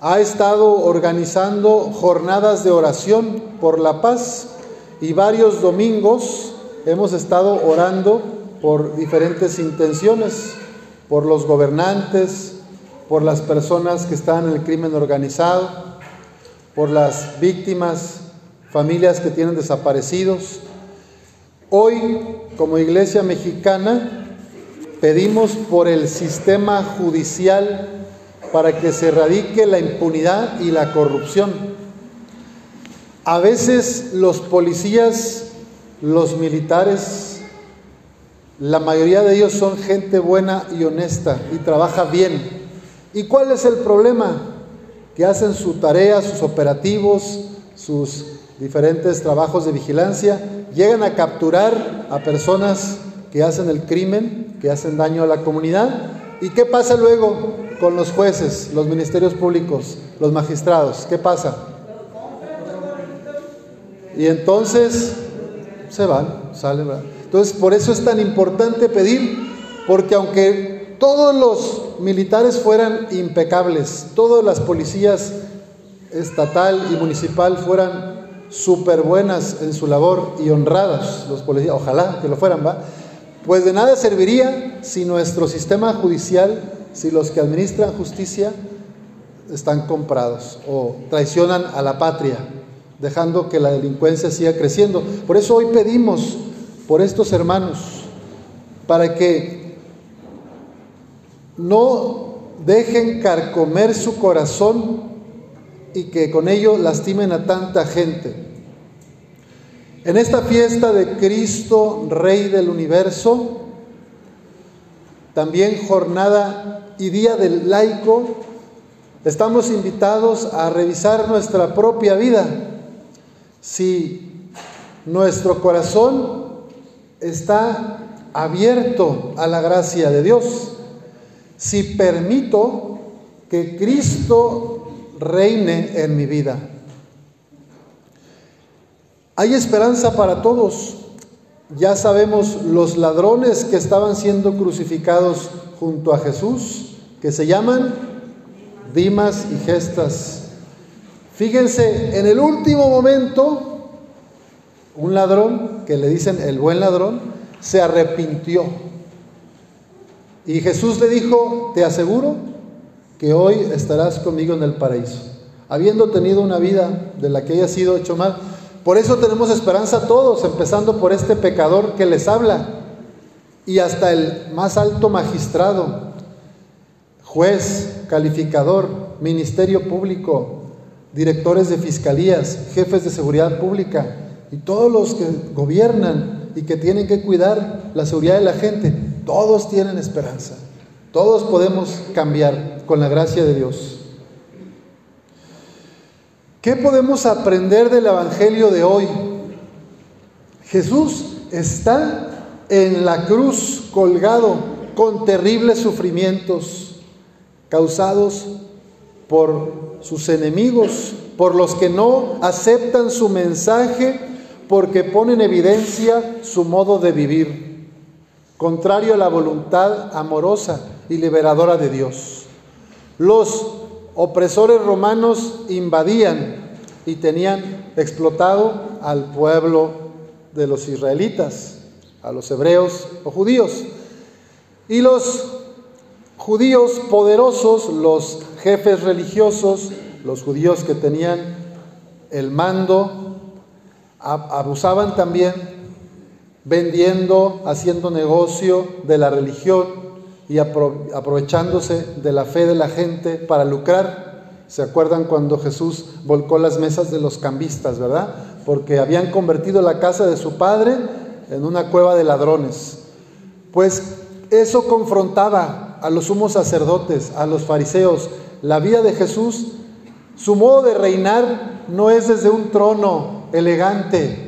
ha estado organizando jornadas de oración por la paz y varios domingos hemos estado orando por diferentes intenciones, por los gobernantes, por las personas que están en el crimen organizado, por las víctimas, familias que tienen desaparecidos. Hoy, como iglesia mexicana, pedimos por el sistema judicial para que se erradique la impunidad y la corrupción. A veces los policías, los militares, la mayoría de ellos son gente buena y honesta y trabaja bien. ¿Y cuál es el problema? Que hacen su tarea, sus operativos, sus diferentes trabajos de vigilancia, llegan a capturar a personas que hacen el crimen, que hacen daño a la comunidad. ¿Y qué pasa luego con los jueces, los ministerios públicos, los magistrados? ¿Qué pasa? Y entonces se van, salen. Entonces, por eso es tan importante pedir, porque aunque todos los militares fueran impecables, todas las policías estatal y municipal fueran súper buenas en su labor y honradas, los policías, ojalá que lo fueran, ¿va? Pues de nada serviría si nuestro sistema judicial, si los que administran justicia están comprados o traicionan a la patria, dejando que la delincuencia siga creciendo. Por eso hoy pedimos por estos hermanos, para que no dejen carcomer su corazón y que con ello lastimen a tanta gente. En esta fiesta de Cristo, Rey del universo, también jornada y día del laico, estamos invitados a revisar nuestra propia vida. Si nuestro corazón está abierto a la gracia de Dios, si permito que Cristo reine en mi vida. Hay esperanza para todos. Ya sabemos los ladrones que estaban siendo crucificados junto a Jesús, que se llaman Dimas y Gestas. Fíjense, en el último momento, un ladrón, que le dicen el buen ladrón, se arrepintió. Y Jesús le dijo, te aseguro que hoy estarás conmigo en el paraíso. Habiendo tenido una vida de la que haya sido hecho mal, por eso tenemos esperanza todos, empezando por este pecador que les habla y hasta el más alto magistrado, juez, calificador, ministerio público, directores de fiscalías, jefes de seguridad pública y todos los que gobiernan y que tienen que cuidar la seguridad de la gente, todos tienen esperanza. Todos podemos cambiar con la gracia de Dios. ¿Qué podemos aprender del Evangelio de hoy? Jesús está en la cruz colgado con terribles sufrimientos causados por sus enemigos, por los que no aceptan su mensaje, porque ponen en evidencia su modo de vivir, contrario a la voluntad amorosa y liberadora de Dios. Los opresores romanos invadían y tenían explotado al pueblo de los israelitas, a los hebreos o judíos. Y los judíos poderosos, los jefes religiosos, los judíos que tenían el mando, abusaban también vendiendo, haciendo negocio de la religión y aprovechándose de la fe de la gente para lucrar. ¿Se acuerdan cuando Jesús volcó las mesas de los cambistas, verdad? Porque habían convertido la casa de su padre en una cueva de ladrones. Pues eso confrontaba a los sumos sacerdotes, a los fariseos. La vida de Jesús, su modo de reinar no es desde un trono elegante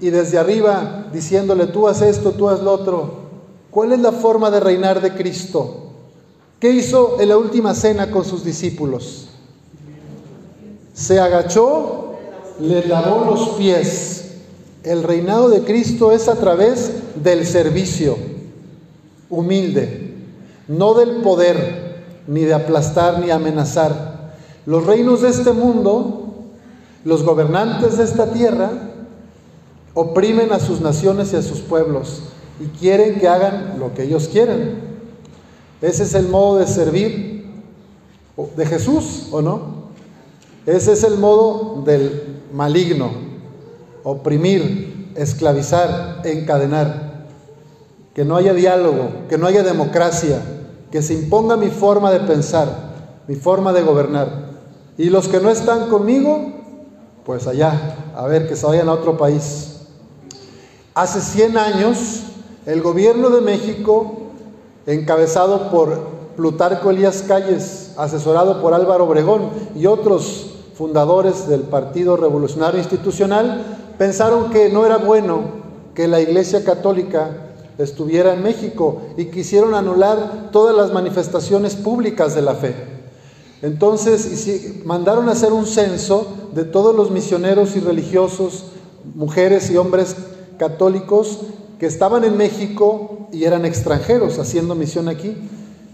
y desde arriba diciéndole tú haz esto, tú haz lo otro. ¿Cuál es la forma de reinar de Cristo? ¿Qué hizo en la última cena con sus discípulos? Se agachó, le lavó los pies. El reinado de Cristo es a través del servicio humilde, no del poder, ni de aplastar, ni amenazar. Los reinos de este mundo, los gobernantes de esta tierra, oprimen a sus naciones y a sus pueblos y quieren que hagan lo que ellos quieren. Ese es el modo de servir de Jesús, ¿o no? Ese es el modo del maligno, oprimir, esclavizar, encadenar. Que no haya diálogo, que no haya democracia, que se imponga mi forma de pensar, mi forma de gobernar. Y los que no están conmigo, pues allá, a ver, que se vayan a otro país. Hace 100 años, el gobierno de México, encabezado por Plutarco Elías Calles, asesorado por Álvaro Obregón y otros fundadores del Partido Revolucionario Institucional, pensaron que no era bueno que la Iglesia Católica estuviera en México y quisieron anular todas las manifestaciones públicas de la fe. Entonces mandaron a hacer un censo de todos los misioneros y religiosos, mujeres y hombres católicos que estaban en México y eran extranjeros haciendo misión aquí.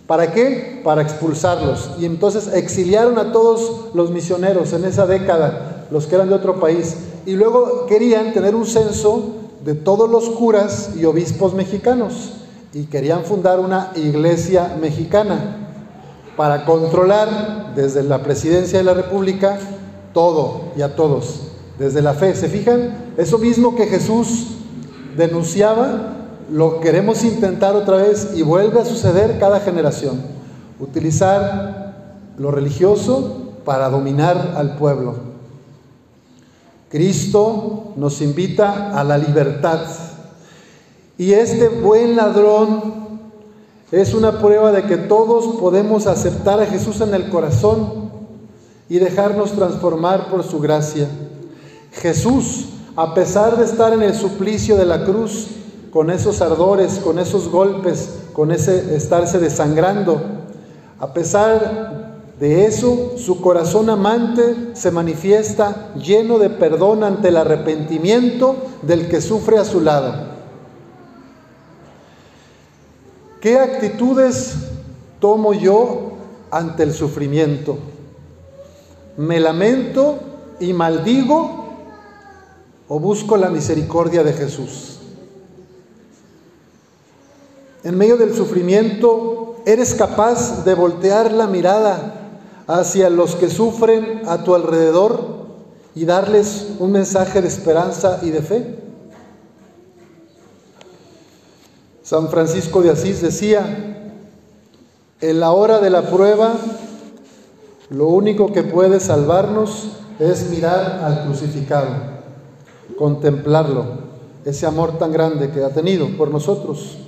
¿Para qué? Para expulsarlos. Y entonces exiliaron a todos los misioneros en esa década, los que eran de otro país. Y luego querían tener un censo de todos los curas y obispos mexicanos. Y querían fundar una iglesia mexicana para controlar desde la presidencia de la República todo y a todos, desde la fe. ¿Se fijan? Eso mismo que Jesús denunciaba, lo queremos intentar otra vez y vuelve a suceder cada generación. Utilizar lo religioso para dominar al pueblo. Cristo nos invita a la libertad. Y este buen ladrón es una prueba de que todos podemos aceptar a Jesús en el corazón y dejarnos transformar por su gracia. Jesús, a pesar de estar en el suplicio de la cruz, con esos ardores, con esos golpes, con ese estarse desangrando, a pesar de eso, su corazón amante se manifiesta lleno de perdón ante el arrepentimiento del que sufre a su lado. ¿Qué actitudes tomo yo ante el sufrimiento? ¿Me lamento y maldigo o busco la misericordia de Jesús? En medio del sufrimiento, ¿eres capaz de voltear la mirada hacia los que sufren a tu alrededor y darles un mensaje de esperanza y de fe? San Francisco de Asís decía, en la hora de la prueba, lo único que puede salvarnos es mirar al crucificado, contemplarlo, ese amor tan grande que ha tenido por nosotros.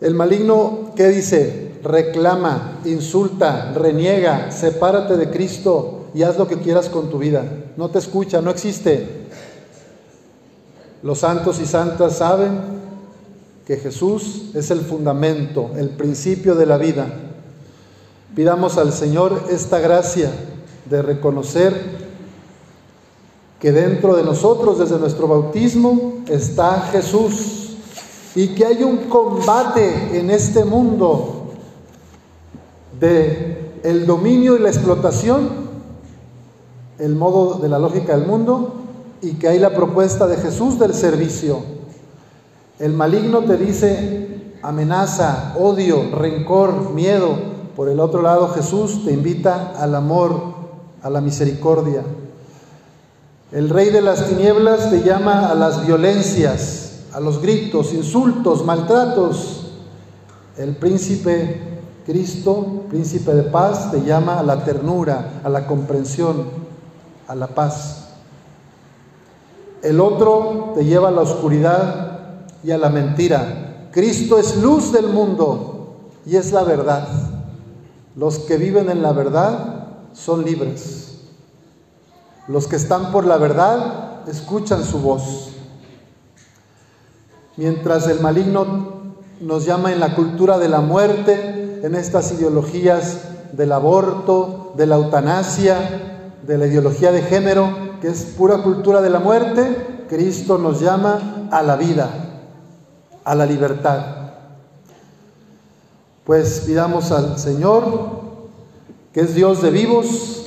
El maligno, ¿qué dice? Reclama, insulta, reniega, sepárate de Cristo y haz lo que quieras con tu vida. No te escucha, no existe. Los santos y santas saben que Jesús es el fundamento, el principio de la vida. Pidamos al Señor esta gracia de reconocer que dentro de nosotros, desde nuestro bautismo, está Jesús y que hay un combate en este mundo de el dominio y la explotación, el modo de la lógica del mundo, y que hay la propuesta de Jesús del servicio el maligno te dice amenaza, odio, rencor, miedo. Por el otro lado, Jesús te invita al amor, a la misericordia. El rey de las tinieblas te llama a las violencias, a los gritos, insultos, maltratos. El príncipe Cristo, príncipe de paz, te llama a la ternura, a la comprensión, a la paz. El otro te lleva a la oscuridad, y a la mentira. Cristo es luz del mundo y es la verdad. Los que viven en la verdad son libres. Los que están por la verdad escuchan su voz. Mientras el maligno nos llama en la cultura de la muerte, en estas ideologías del aborto, de la eutanasia, de la ideología de género, que es pura cultura de la muerte, Cristo nos llama a la vida a la libertad. Pues pidamos al Señor que es Dios de vivos,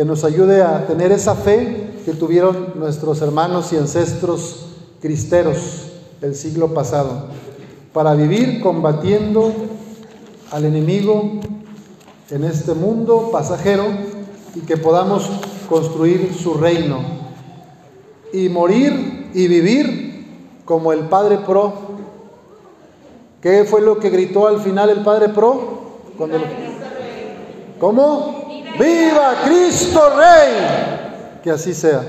que nos ayude a tener esa fe que tuvieron nuestros hermanos y ancestros cristeros del siglo pasado, para vivir combatiendo al enemigo en este mundo pasajero y que podamos construir su reino y morir y vivir como el Padre Pro. ¿Qué fue lo que gritó al final el Padre Pro? Cuando ¿Cómo? ¡Viva Cristo Rey! Que así sea.